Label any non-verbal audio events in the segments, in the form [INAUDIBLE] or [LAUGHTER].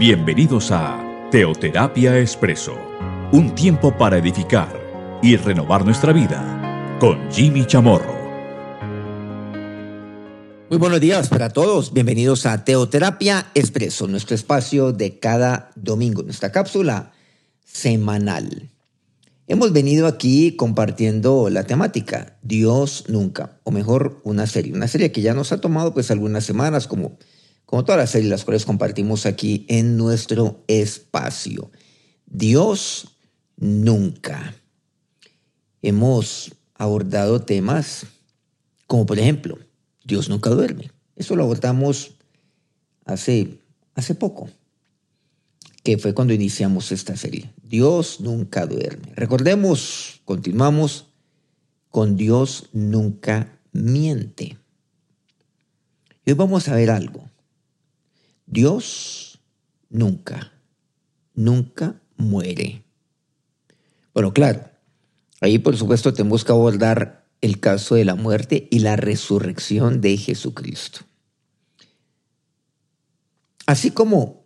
Bienvenidos a Teoterapia Expreso, un tiempo para edificar y renovar nuestra vida con Jimmy Chamorro. Muy buenos días para todos, bienvenidos a Teoterapia Expreso, nuestro espacio de cada domingo, nuestra cápsula semanal. Hemos venido aquí compartiendo la temática Dios nunca, o mejor, una serie, una serie que ya nos ha tomado pues algunas semanas como como todas las series las cuales compartimos aquí en nuestro espacio. Dios nunca. Hemos abordado temas como por ejemplo, Dios nunca duerme. Eso lo abordamos hace, hace poco, que fue cuando iniciamos esta serie. Dios nunca duerme. Recordemos, continuamos con Dios nunca miente. Hoy vamos a ver algo Dios nunca, nunca muere. Bueno, claro, ahí por supuesto tenemos que abordar el caso de la muerte y la resurrección de Jesucristo. Así como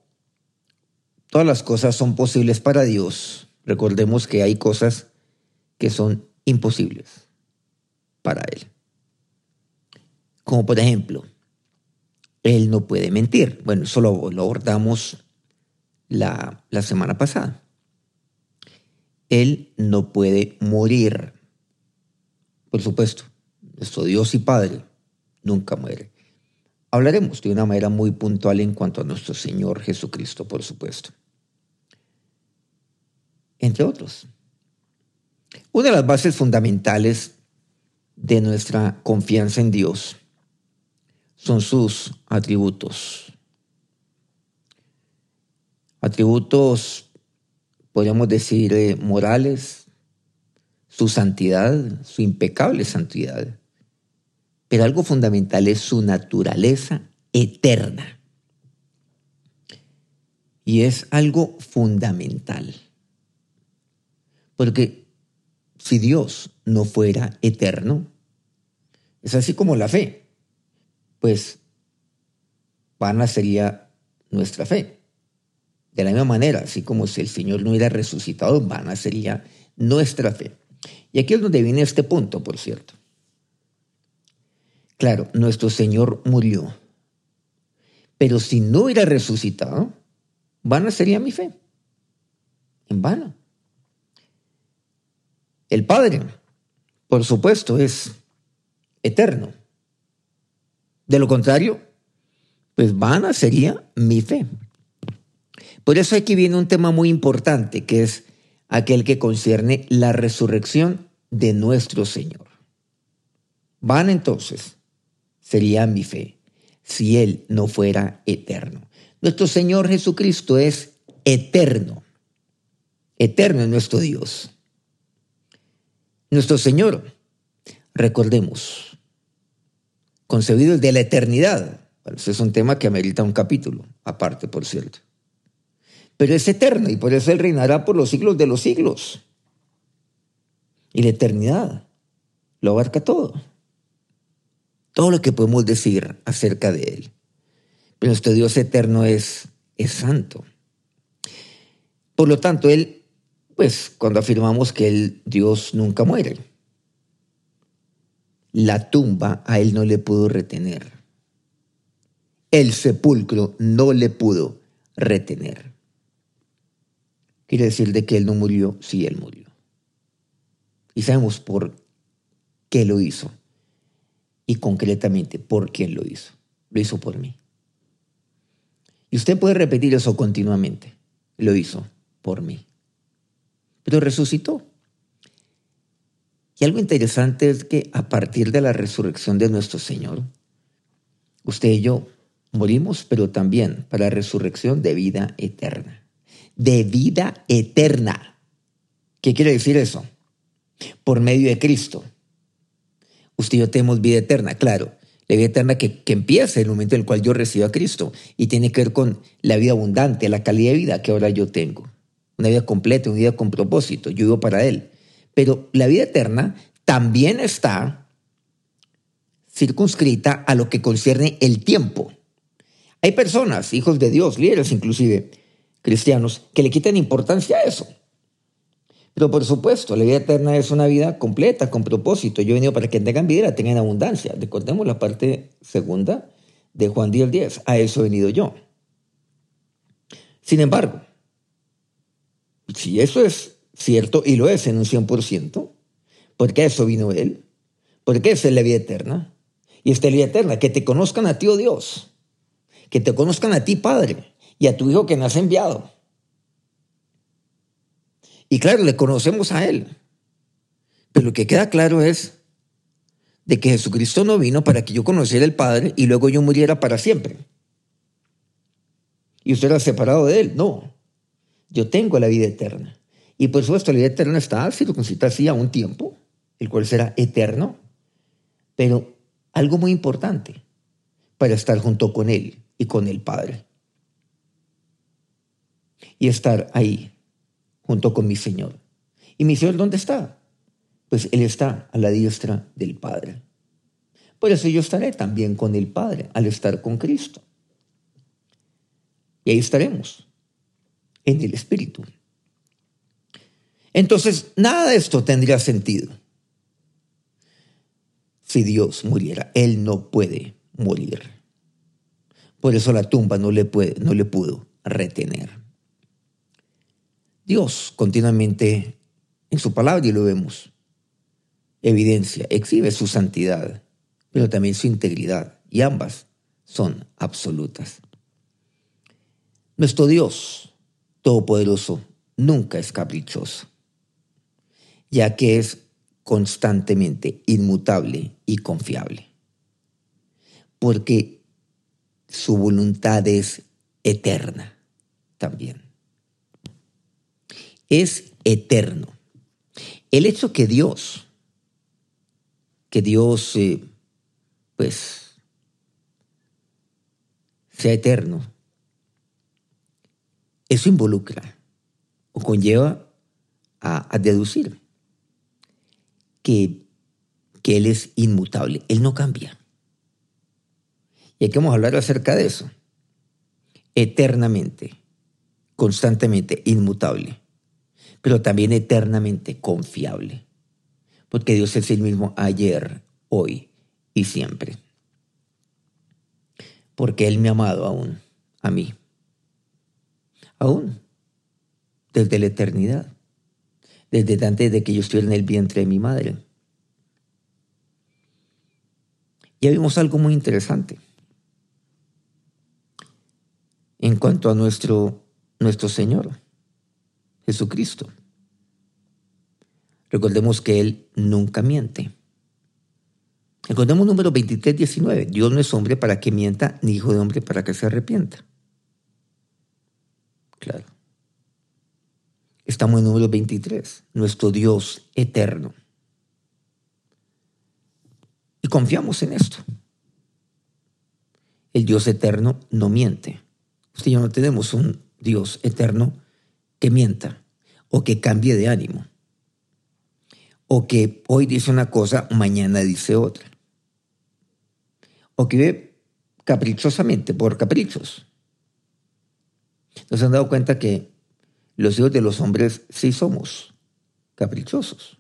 todas las cosas son posibles para Dios, recordemos que hay cosas que son imposibles para Él. Como por ejemplo, él no puede mentir. Bueno, eso lo, abordamos la, la semana pasada. Él no puede morir. Por supuesto, nuestro Dios y Padre nunca muere. Hablaremos de una manera muy puntual en cuanto a nuestro Señor Jesucristo, por supuesto. Entre otros. Una de las bases fundamentales de nuestra confianza en Dios son sus atributos. Atributos, podríamos decir, eh, morales, su santidad, su impecable santidad. Pero algo fundamental es su naturaleza eterna. Y es algo fundamental. Porque si Dios no fuera eterno, es así como la fe pues vana sería nuestra fe. De la misma manera, así como si el Señor no hubiera resucitado, vana sería nuestra fe. Y aquí es donde viene este punto, por cierto. Claro, nuestro Señor murió. Pero si no hubiera resucitado, vana sería mi fe. En vano. El Padre, por supuesto, es eterno. De lo contrario, pues vana sería mi fe. Por eso aquí viene un tema muy importante, que es aquel que concierne la resurrección de nuestro Señor. Van entonces sería mi fe si Él no fuera eterno. Nuestro Señor Jesucristo es eterno. Eterno es nuestro Dios. Nuestro Señor, recordemos, concebido de la eternidad. ese es un tema que amerita un capítulo, aparte, por cierto. Pero es eterno y por eso Él reinará por los siglos de los siglos. Y la eternidad lo abarca todo. Todo lo que podemos decir acerca de Él. Pero nuestro Dios eterno es, es santo. Por lo tanto, Él, pues cuando afirmamos que el Dios nunca muere, la tumba a él no le pudo retener. El sepulcro no le pudo retener. Quiere decir de que él no murió, sí él murió. Y sabemos por qué lo hizo. Y concretamente, por quién lo hizo. Lo hizo por mí. Y usted puede repetir eso continuamente. Lo hizo por mí. Pero resucitó. Y algo interesante es que a partir de la resurrección de nuestro Señor, usted y yo morimos, pero también para resurrección de vida eterna. De vida eterna. ¿Qué quiere decir eso? Por medio de Cristo. Usted y yo tenemos vida eterna, claro. La vida eterna que, que empieza en el momento en el cual yo recibo a Cristo y tiene que ver con la vida abundante, la calidad de vida que ahora yo tengo. Una vida completa, una vida con propósito. Yo vivo para Él. Pero la vida eterna también está circunscrita a lo que concierne el tiempo. Hay personas, hijos de Dios, líderes inclusive, cristianos que le quitan importancia a eso. Pero por supuesto, la vida eterna es una vida completa, con propósito. Yo he venido para que tengan vida tengan en abundancia. Recordemos la parte segunda de Juan 10, 10. A eso he venido yo. Sin embargo, si eso es cierto, y lo es en un 100%, porque eso vino Él, porque esa es la vida eterna, y esta es la vida eterna, que te conozcan a ti, oh Dios, que te conozcan a ti, Padre, y a tu Hijo que me has enviado. Y claro, le conocemos a Él. Pero lo que queda claro es de que Jesucristo no vino para que yo conociera al Padre y luego yo muriera para siempre. Y usted era separado de Él. No. Yo tengo la vida eterna. Y por supuesto, la vida eterna está circunscrita así a un tiempo, el cual será eterno. Pero algo muy importante para estar junto con Él y con el Padre y estar ahí junto con mi Señor. ¿Y mi Señor dónde está? Pues Él está a la diestra del Padre. Por eso yo estaré también con el Padre al estar con Cristo. Y ahí estaremos, en el Espíritu. Entonces, nada de esto tendría sentido si Dios muriera. Él no puede morir. Por eso la tumba no le, puede, no le pudo retener. Dios continuamente en su palabra, y lo vemos, evidencia, exhibe su santidad, pero también su integridad, y ambas son absolutas. Nuestro Dios Todopoderoso nunca es caprichoso, ya que es constantemente inmutable y confiable, porque su voluntad es eterna también es eterno. El hecho que Dios, que Dios, eh, pues, sea eterno, eso involucra o conlleva a, deducir que, que Él es inmutable, Él no cambia. Y hay que hablar acerca de eso. Eternamente, constantemente, inmutable pero también eternamente confiable, porque Dios es el mismo ayer, hoy y siempre. Porque Él me ha amado aún, a mí, aún, desde la eternidad, desde antes de que yo estuviera en el vientre de mi madre. Ya vimos algo muy interesante en cuanto a nuestro, nuestro Señor. Jesucristo. Recordemos que Él nunca miente. Recordemos número 23, 19. Dios no es hombre para que mienta, ni hijo de hombre para que se arrepienta. Claro. Estamos en número 23, nuestro Dios eterno. Y confiamos en esto. El Dios eterno no miente. Usted y yo no tenemos un Dios eterno que mienta o que cambie de ánimo o que hoy dice una cosa, mañana dice otra. O que vive caprichosamente, por caprichos. Nos han dado cuenta que los hijos de los hombres sí somos caprichosos.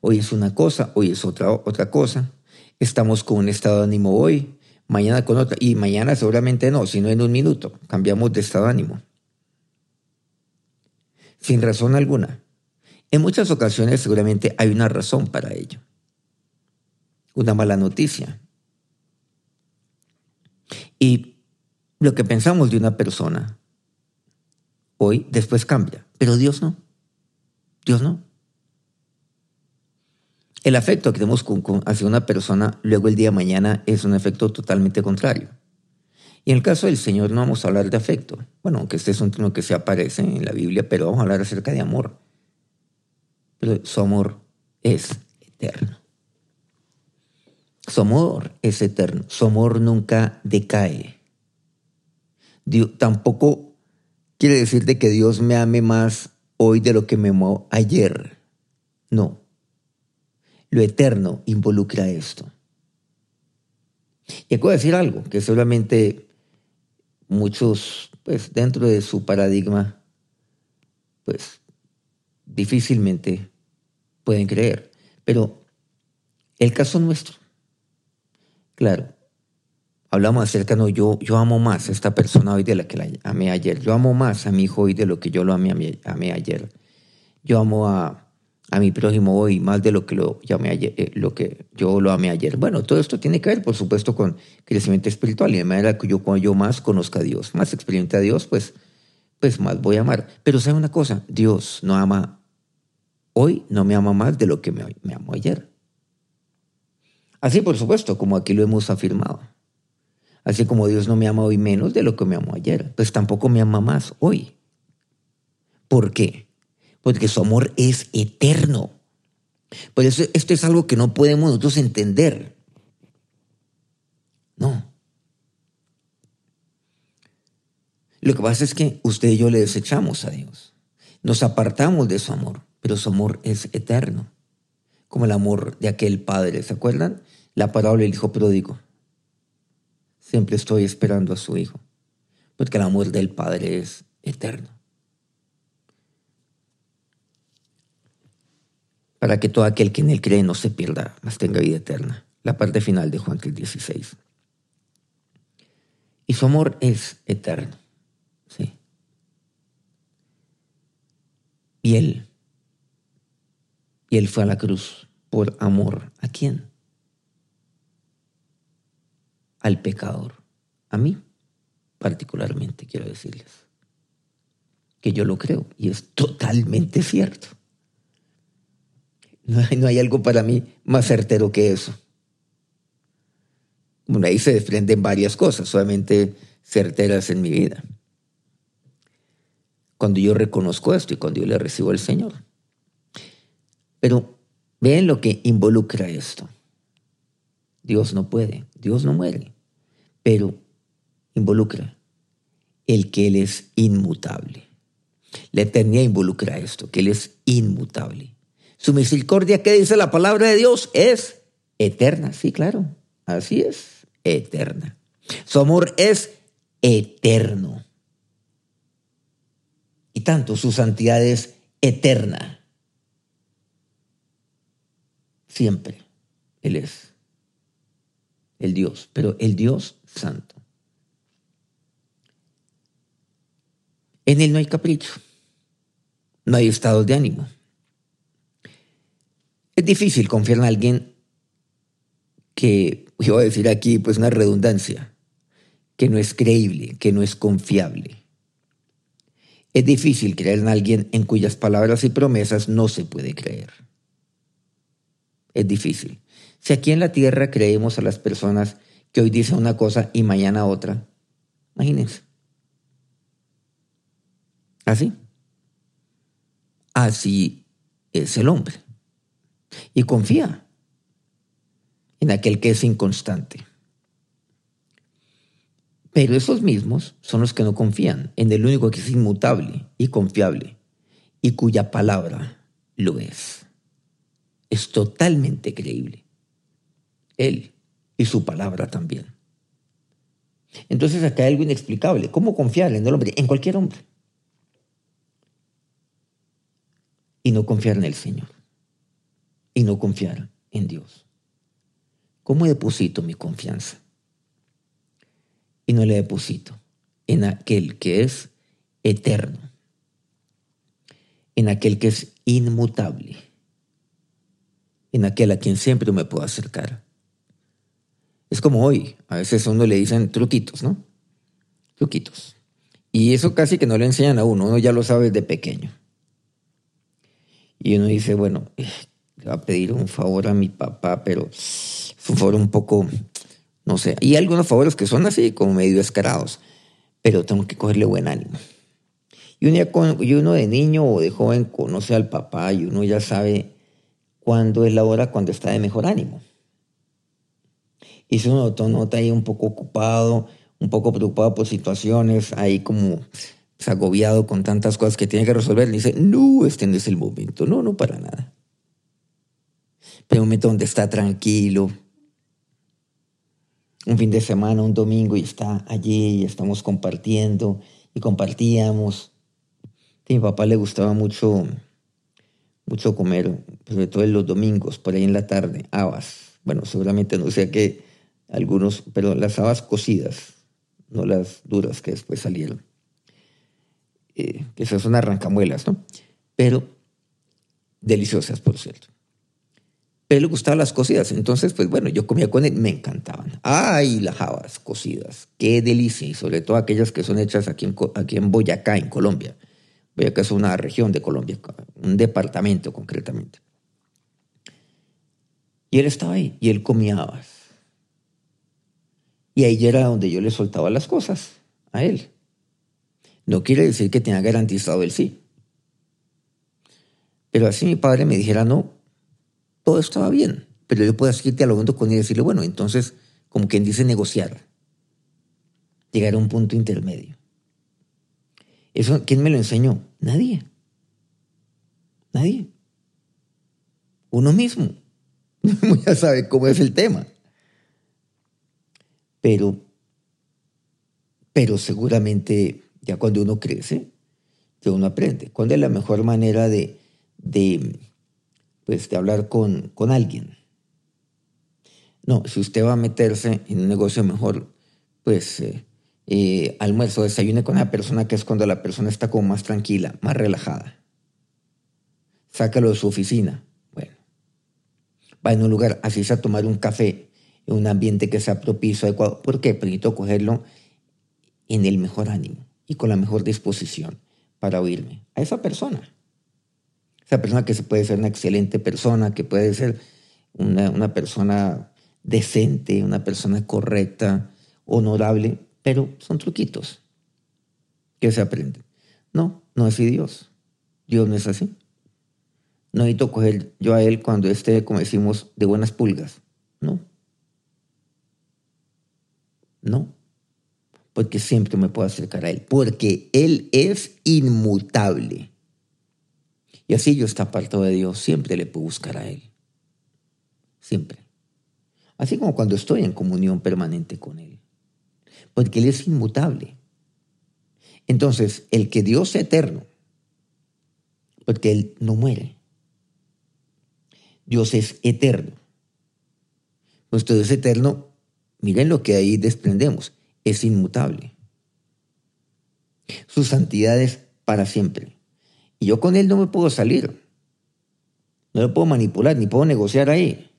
Hoy es una cosa, hoy es otra, otra cosa. Estamos con un estado de ánimo hoy, mañana con otra, y mañana seguramente no, sino en un minuto. Cambiamos de estado de ánimo sin razón alguna. En muchas ocasiones seguramente hay una razón para ello. Una mala noticia. Y lo que pensamos de una persona hoy después cambia, pero Dios no. Dios no. El afecto que tenemos hacia una persona luego el día de mañana es un efecto totalmente contrario. Y en el caso del Señor no vamos a hablar de afecto. Bueno, aunque este es un término que se aparece en la Biblia, pero vamos a hablar acerca de amor. Pero su amor es eterno. Su amor es eterno. Su amor nunca decae. tampoco quiere decir de que Dios me ame más hoy de lo que me amó ayer. No. Lo eterno involucra esto. Y acabo de decir algo que seguramente muchos pues dentro de su paradigma, pues difícilmente pueden creer. Pero el caso nuestro, claro, hablamos acerca, no, yo, yo amo más a esta persona hoy de la que la amé ayer. Yo amo más a mi hijo hoy de lo que yo lo amé, ayer. Yo amo a, a mi prójimo hoy más de lo que, lo, llamé ayer, eh, lo que yo lo amé ayer. Bueno, todo esto tiene que ver, por supuesto, con crecimiento espiritual. Y de manera que yo, cuando yo más conozca a Dios, más experimente a Dios, pues, pues más voy a amar. Pero sabe una cosa, Dios no ama hoy, no me ama más de lo que me, me amó ayer. Así, por supuesto, como aquí lo hemos afirmado. Así como Dios no me ama hoy menos de lo que me amó ayer, pues tampoco me ama más hoy. ¿Por qué? porque su amor es eterno. Por eso esto es algo que no podemos nosotros entender. No. Lo que pasa es que usted y yo le desechamos a Dios. Nos apartamos de su amor, pero su amor es eterno. Como el amor de aquel padre. ¿Se acuerdan? La parábola del hijo pródigo. Siempre estoy esperando a su hijo, porque el amor del padre es eterno. para que todo aquel que en él cree no se pierda, mas tenga vida eterna. La parte final de Juan 16. Y su amor es eterno. Sí. Y él, y él fue a la cruz por amor. ¿A quién? Al pecador. A mí, particularmente, quiero decirles. Que yo lo creo y es totalmente cierto. No hay, algo para mí más certero que eso. Bueno, ahí se desprenden varias cosas, solamente certeras en mi vida. Cuando yo reconozco esto y cuando yo le recibo al Señor. Pero ven lo que involucra esto. Dios no puede, Dios no muere, pero involucra el que Él es inmutable. La eternidad involucra esto, que Él es inmutable. Su misericordia, ¿qué dice la palabra de Dios? Es eterna. Sí, claro. Así es. Eterna. Su amor es eterno. Y tanto su santidad es eterna. Siempre. Él es el Dios, pero el Dios santo. En Él no hay capricho, no hay estados de ánimo. Es difícil confiar en alguien que, yo voy a decir aquí, pues una redundancia, que no es creíble, que no es confiable. Es difícil creer en alguien en cuyas palabras y promesas no se puede creer. Es difícil. Si aquí en la tierra creemos a las personas que hoy dicen una cosa y mañana otra, imagínense. Así. Así es el hombre y confía en aquel que es inconstante. Pero esos mismos son los que no confían en el único que es inmutable y confiable y cuya palabra lo es. Es totalmente creíble. Él y su palabra también. Entonces acá hay algo inexplicable. ¿Cómo confiar en el hombre? En cualquier hombre. Y no confiar en el Señor y no confiar en Dios? ¿Cómo deposito mi confianza? Y no le deposito en aquel que es eterno, en aquel que es inmutable, en aquel a quien siempre me puedo acercar. Es como hoy, a veces a uno le dicen truquitos, ¿no? Truquitos. Y eso casi que no le enseñan a uno, uno ya lo sabe desde pequeño. Y uno dice, bueno, le va a pedir un favor a mi papá, pero es un favor un poco, no sé. Y algunos favores que son así, como medio escarados, pero tengo que cogerle buen ánimo. Y uno, y uno de niño o de joven conoce al papá y uno ya sabe cuándo es la hora cuando está de mejor ánimo. Y si uno nota ahí un poco ocupado, un poco preocupado por situaciones, ahí como agobiado con tantas cosas que tiene que resolver, le dice, no, este no es el momento. No, no, para nada de un momento donde está tranquilo. Un fin de semana, un domingo y está allí y estamos compartiendo y compartíamos. A mi papá le gustaba mucho, mucho comer, sobre todo en los domingos, por ahí en la tarde, habas. Bueno, seguramente no sé qué, algunos, pero las habas cocidas, no las duras que después salieron. Eh, que esas son arrancamuelas, ¿no? Pero deliciosas, por cierto. Pero le gustaban las cocidas, entonces, pues bueno, yo comía con él, me encantaban. ¡Ay, las habas cocidas! ¡Qué delicia! Y sobre todo aquellas que son hechas aquí en, aquí en Boyacá, en Colombia. Boyacá es una región de Colombia, un departamento concretamente. Y él estaba ahí, y él comía habas. Y ahí era donde yo le soltaba las cosas a él. No quiere decir que tenga garantizado el sí. Pero así mi padre me dijera, no, todo estaba bien. Pero yo puedo seguir dialogando con él y decirle, bueno, entonces, como quien dice, negociar. Llegar a un punto intermedio. Eso, ¿quién me lo enseñó? Nadie. Nadie. Uno mismo. [LAUGHS] ya sabe cómo es el tema. Pero, pero seguramente ya cuando uno crece, ya uno aprende. ¿Cuál es la mejor manera de, de, pues, de hablar con, con alguien? No, si usted va a meterse en un negocio mejor, pues eh, eh, almuerzo, desayune con la persona que es cuando la persona está como más tranquila, más relajada. Sácalo de su oficina. Bueno, va en un lugar, así sea a tomar un café un ambiente que sea propicio, adecuado. Porque cogerlo en el mejor ánimo y con la mejor disposición para oírme a esa persona. Esa persona que puede ser una excelente persona, que puede ser una, una persona decente, una persona correcta, honorable, pero son truquitos que se aprenden. No, no es así Dios. Dios no es así. No necesito coger yo a Él cuando esté, como decimos, de buenas pulgas. No. No porque siempre me puedo acercar a Él, porque Él es inmutable. Y así yo está apartado de Dios, siempre le puedo buscar a Él. Siempre. Así como cuando estoy en comunión permanente con Él. Porque Él es inmutable. Entonces, el que Dios es eterno, porque Él no muere. Dios es eterno. Nuestro Dios es eterno, miren lo que ahí desprendemos es inmutable. Su santidad es para siempre. Y yo con él no me puedo salir. No lo puedo manipular, ni puedo negociar ahí.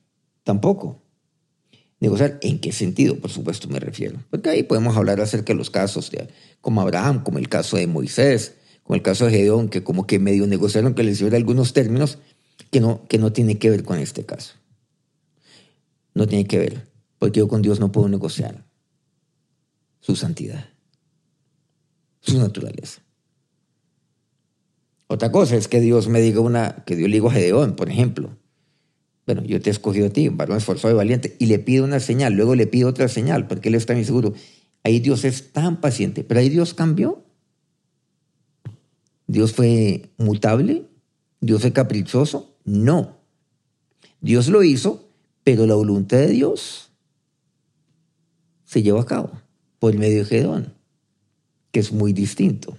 Tampoco. Negociar en qué sentido, por supuesto, me refiero. Porque ahí podemos hablar acerca de los casos de, como Abraham, como el caso de Moisés, como el caso de Gedeón, que como que medio negociaron que les dio algunos términos que no, que no tiene que ver con este caso. No tiene que ver, porque yo con Dios no puedo negociar su santidad, su naturaleza. Otra cosa es que Dios me diga una, que Dios le diga a Gedeón, por ejemplo. Bueno, yo te he escogido a ti, un varón esforzado y valiente, y le pido una señal, luego le pido otra señal, porque él está inseguro. Ahí Dios es tan paciente, pero ahí Dios cambió. Dios fue mutable, Dios fue caprichoso. No. Dios lo hizo, pero la voluntad de Dios se llevó a cabo por medio de Gedón, que es muy distinto.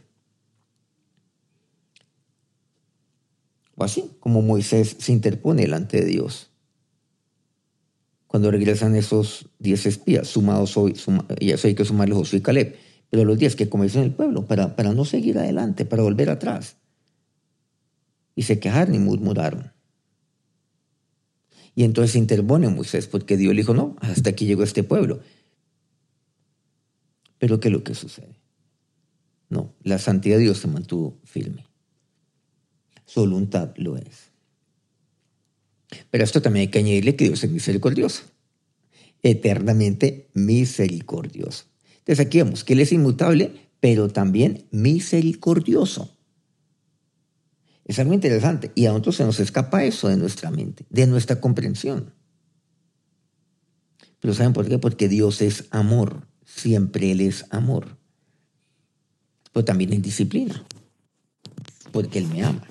O así, como Moisés se interpone delante de Dios. Cuando regresan esos diez espías, sumados hoy, y eso hay que sumarle Josué y Caleb, pero los diez que en el pueblo, para, para no seguir adelante, para volver atrás. Y se quejaron y murmuraron. Y entonces interpone Moisés, porque Dios le dijo, no, hasta aquí llegó este pueblo. Pero ¿qué es lo que sucede? No, la santidad de Dios se mantuvo firme. Su voluntad lo es. Pero esto también hay que añadirle que Dios es misericordioso. Eternamente misericordioso. Entonces aquí vemos que Él es inmutable, pero también misericordioso. Es algo interesante. Y a nosotros se nos escapa eso de nuestra mente, de nuestra comprensión. Pero ¿saben por qué? Porque Dios es amor siempre Él es amor. Pero también es disciplina, porque Él me ama.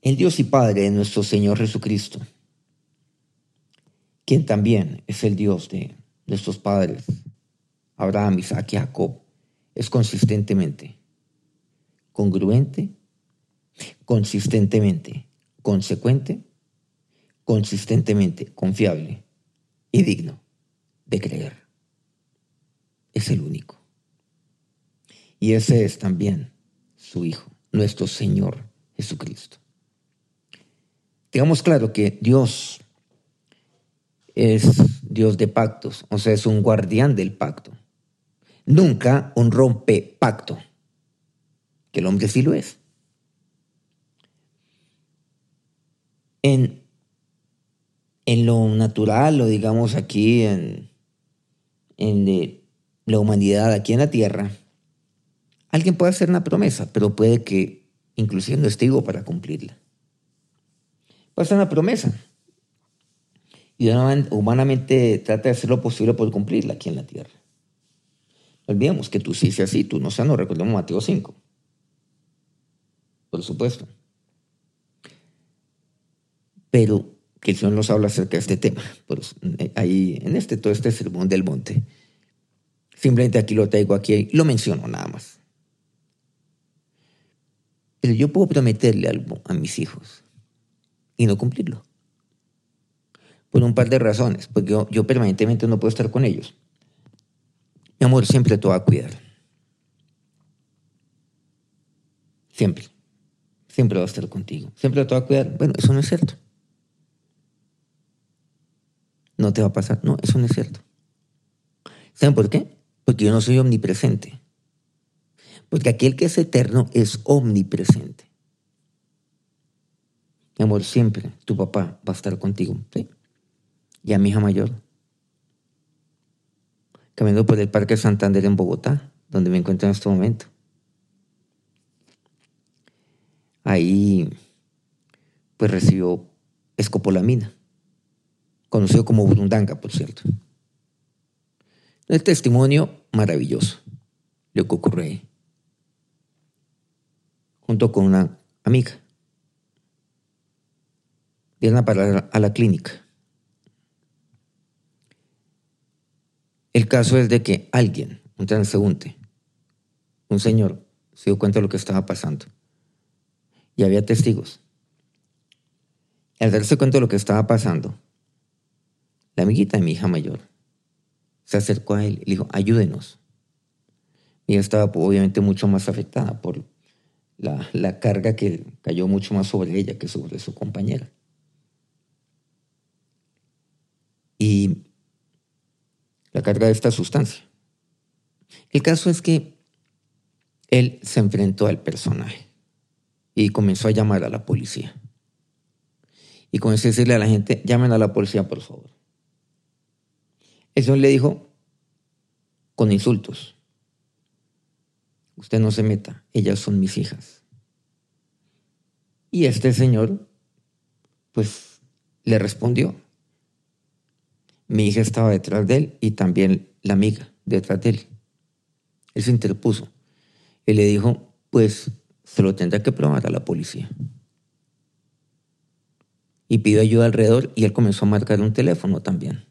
El Dios y Padre de nuestro Señor Jesucristo, quien también es el Dios de nuestros padres, Abraham, Isaac y Jacob, es consistentemente congruente, consistentemente consecuente, consistentemente confiable y digno de creer. Es el único. Y ese es también su Hijo, nuestro Señor Jesucristo. Digamos claro que Dios es Dios de pactos, o sea, es un guardián del pacto. Nunca un rompe pacto, que el hombre sí lo es. En, en lo natural, o digamos aquí en, en la humanidad, aquí en la tierra, alguien puede hacer una promesa, pero puede que inclusive no esté vivo para cumplirla. Puede hacer una promesa, y humanamente trata de hacer lo posible por cumplirla aquí en la tierra. No olvidemos que tú sí seas así, tú no seas, no recordemos Mateo 5. Por supuesto. Pero que el Señor nos habla acerca de este tema. Eh, ahí, en este, todo este sermón del monte. Simplemente aquí lo traigo aquí, lo menciono nada más. Pero yo puedo prometerle algo a mis hijos y no cumplirlo por un par de razones, porque yo, permanentemente no puedo estar con ellos. Mi amor siempre te va a cuidar. Siempre. Siempre va a estar contigo. Siempre te va a cuidar. Bueno, eso no es cierto. No te va a pasar. No, eso no es cierto. ¿Saben por qué? Porque yo no soy omnipresente. Porque aquel que es eterno es omnipresente. Mi amor, siempre tu papá va a estar contigo. y a mi hija mayor. Caminando por el Parque Santander en Bogotá, donde me encuentro en este momento. Ahí pues recibió escopolamina, conocido como burundanga, por cierto. El testimonio maravilloso, lo que ocurre ahí. Junto con una amiga. Vienen a parar a la clínica. El caso es de que alguien, un transeúnte, un señor, se dio cuenta de lo que estaba pasando. Y había testigos. al darse cuenta de lo que estaba pasando, la amiguita de mi hija mayor se acercó a él y le dijo, ayúdenos. Y ella estaba obviamente mucho más afectada por la, la carga que cayó mucho más sobre ella que sobre su compañera. Y la carga de esta sustancia. El caso es que él se enfrentó al personaje y comenzó a llamar a la policía. Y comenzó a decirle a la gente, llamen a la policía, por favor. Eso le dijo con insultos. Usted no se meta, ellas son mis hijas. Y este señor, pues, le respondió, mi hija estaba detrás de él y también la amiga detrás de él. Él se interpuso y le dijo, pues se lo tendrá que probar a la policía. Y pidió ayuda alrededor y él comenzó a marcar un teléfono también.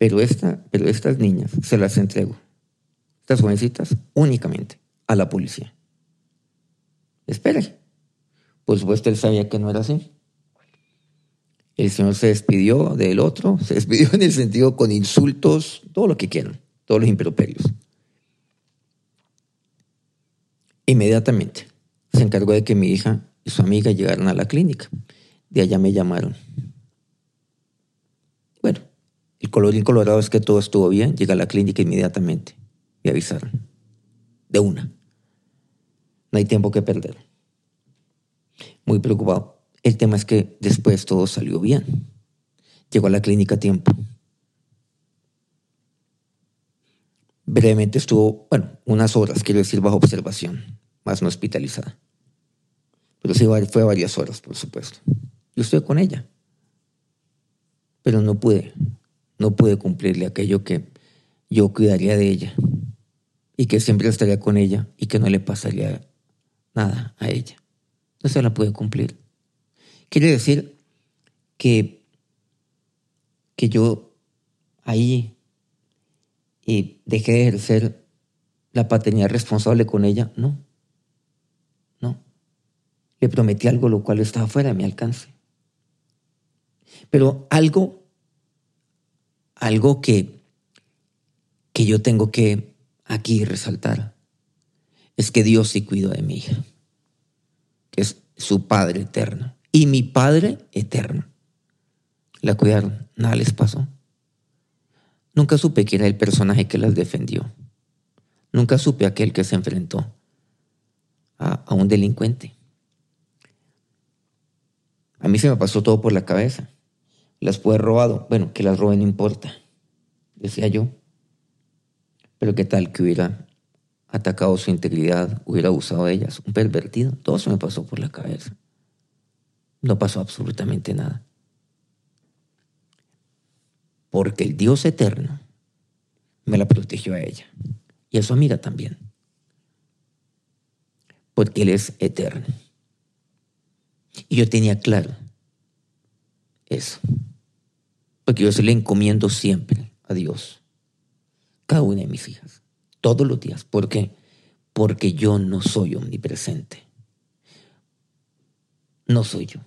Pero, esta, pero estas niñas se las entregó, estas jovencitas, únicamente a la policía. Espere. Por supuesto, él sabía que no era así. El Señor se despidió del otro, se despidió en el sentido con insultos, todo lo que quieran, todos los improperios. Inmediatamente se encargó de que mi hija y su amiga llegaran a la clínica. De allá me llamaron. El colorín colorado es que todo estuvo bien. Llega a la clínica inmediatamente. Me avisaron. De una. No hay tiempo que perder. Muy preocupado. El tema es que después todo salió bien. Llegó a la clínica a tiempo. Brevemente estuvo, bueno, unas horas, quiero decir, bajo observación, más no hospitalizada. Pero sí fue varias horas, por supuesto. Yo estoy con ella. Pero no pude, no pude cumplirle aquello que yo cuidaría de ella y que siempre estaría con ella y que no le pasaría nada a ella. No se la pude cumplir. Quiere decir que, que yo ahí y dejé de ejercer la paternidad responsable con ella. No, no. Le prometí algo lo cual estaba fuera de mi alcance. Pero algo, algo que, que yo tengo que aquí resaltar es que Dios sí cuidó de mi hija, que es su Padre eterno y mi Padre eterno. La cuidaron, nada les pasó. Nunca supe que era el personaje que las defendió. Nunca supe aquel que se enfrentó a, a un delincuente. A mí se me pasó todo por la cabeza. Las pude robado. Bueno, que las roben no importa, decía yo. Pero qué tal que hubiera atacado su integridad, hubiera abusado de ellas, un pervertido. Todo se me pasó por la cabeza. No pasó absolutamente nada. Porque el Dios eterno me la protegió a ella y a su amiga también. Porque Él es eterno. Y yo tenía claro eso. Porque yo se le encomiendo siempre a Dios. Cada una de mis hijas. Todos los días. ¿Por qué? Porque yo no soy omnipresente. No soy yo.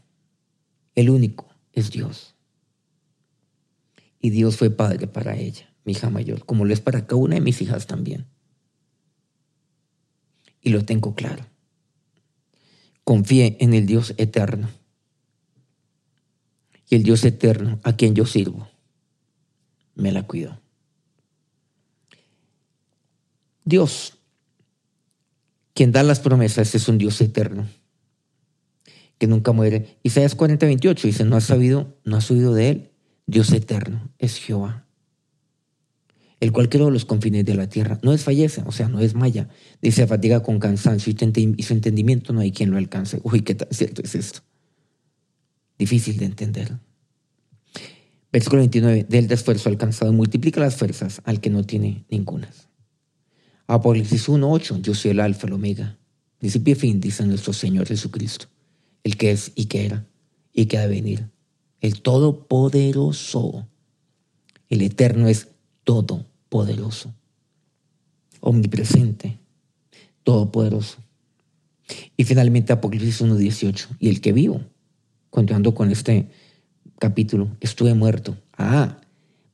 El único es Dios. Y Dios fue padre para ella, mi hija mayor, como lo es para cada una de mis hijas también. Y lo tengo claro. Confié en el Dios eterno. El Dios eterno a quien yo sirvo me la cuidó. Dios, quien da las promesas, es un Dios eterno que nunca muere. Isaías 40, 28 dice, no has sabido, no has oído de él. Dios eterno es Jehová, el cual creó los confines de la tierra. No desfallece, o sea, no es maya. Dice, fatiga con cansancio y su entendimiento no hay quien lo alcance. Uy, qué tan cierto es esto. Difícil de entender. Versículo 29, del esfuerzo alcanzado multiplica las fuerzas al que no tiene ningunas. Apocalipsis 1, 8, yo soy el alfa, el omega. Principio y fin, dice nuestro Señor Jesucristo el que es y que era y que ha de venir. El Todopoderoso. El Eterno es Todopoderoso. Omnipresente. Todopoderoso. Y finalmente Apocalipsis 1.18. Y el que vivo, continuando con este capítulo, estuve muerto. Ah,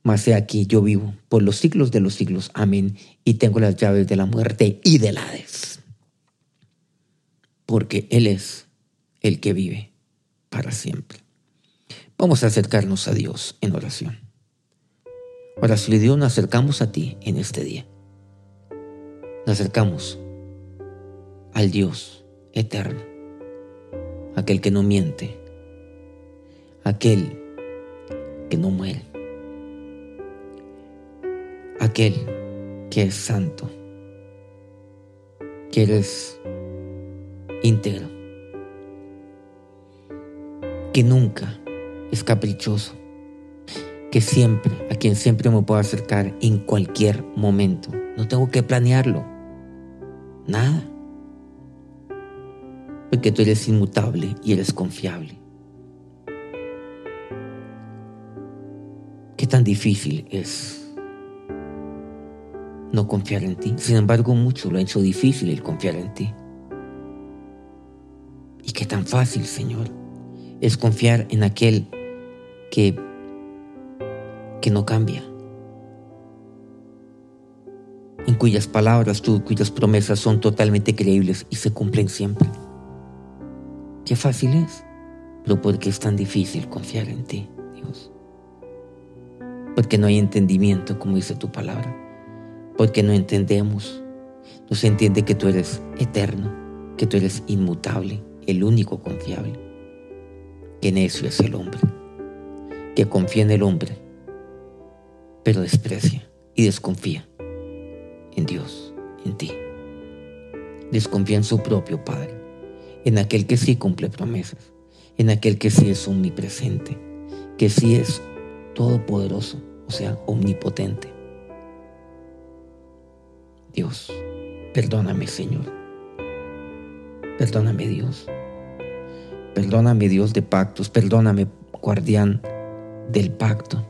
mas he aquí yo vivo por los siglos de los siglos. Amén. Y tengo las llaves de la muerte y del Hades. Porque Él es el que vive para siempre. Vamos a acercarnos a Dios en oración. Ahora, si Dios nos acercamos a ti en este día. Nos acercamos al Dios eterno, aquel que no miente, aquel que no muere, aquel que es santo, que eres íntegro, que nunca es caprichoso, que siempre, a quien siempre me puedo acercar en cualquier momento. No tengo que planearlo. Nada. Porque tú eres inmutable y eres confiable. Qué tan difícil es no confiar en ti. Sin embargo, mucho lo ha hecho difícil el confiar en ti. Y qué tan fácil, Señor es confiar en aquel que, que no cambia, en cuyas palabras, tú, cuyas promesas son totalmente creíbles y se cumplen siempre. Qué fácil es, pero ¿por qué es tan difícil confiar en ti, Dios? Porque no hay entendimiento, como dice tu palabra, porque no entendemos, no se entiende que tú eres eterno, que tú eres inmutable, el único confiable. Qué necio es el hombre, que confía en el hombre, pero desprecia y desconfía en Dios, en ti. Desconfía en su propio Padre, en aquel que sí cumple promesas, en aquel que sí es omnipresente, que sí es todopoderoso, o sea, omnipotente. Dios, perdóname Señor. Perdóname Dios. Perdóname Dios de pactos, perdóname guardián del pacto,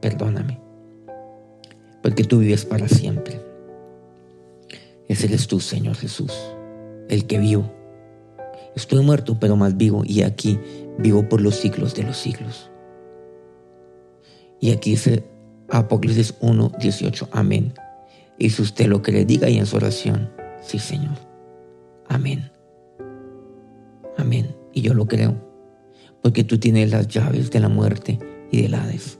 perdóname. porque tú vives para siempre. Ese eres tú, Señor Jesús, el que vivo. Estoy muerto, pero más vivo, y aquí vivo por los siglos de los siglos. Y aquí dice Apocalipsis 1, 18, amén. Y si usted lo que le diga y en su oración, sí, Señor. Amén. Amén. Y yo lo creo, porque tú tienes las llaves de la muerte y del Hades.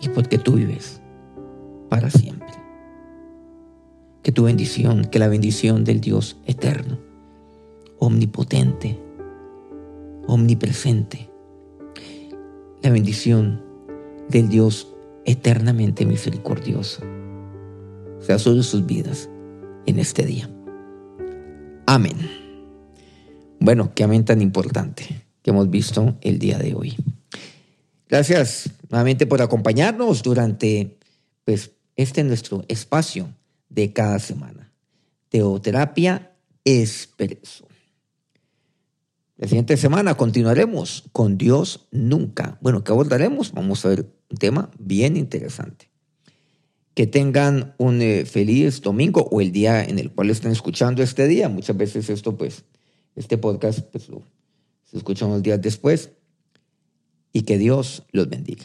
Y porque tú vives para siempre. Que tu bendición, que la bendición del Dios eterno, omnipotente, omnipresente, la bendición del Dios eternamente misericordioso sea sobre sus vidas en este día. Amén. Bueno, qué amén tan importante que hemos visto el día de hoy. Gracias nuevamente por acompañarnos durante pues, este nuestro espacio de cada semana. Teoterapia Expreso. La siguiente semana continuaremos con Dios nunca. Bueno, ¿qué abordaremos? Vamos a ver un tema bien interesante. Que tengan un eh, feliz domingo o el día en el cual estén escuchando este día. Muchas veces esto, pues, este podcast, pues, se escucha unos días después. Y que Dios los bendiga.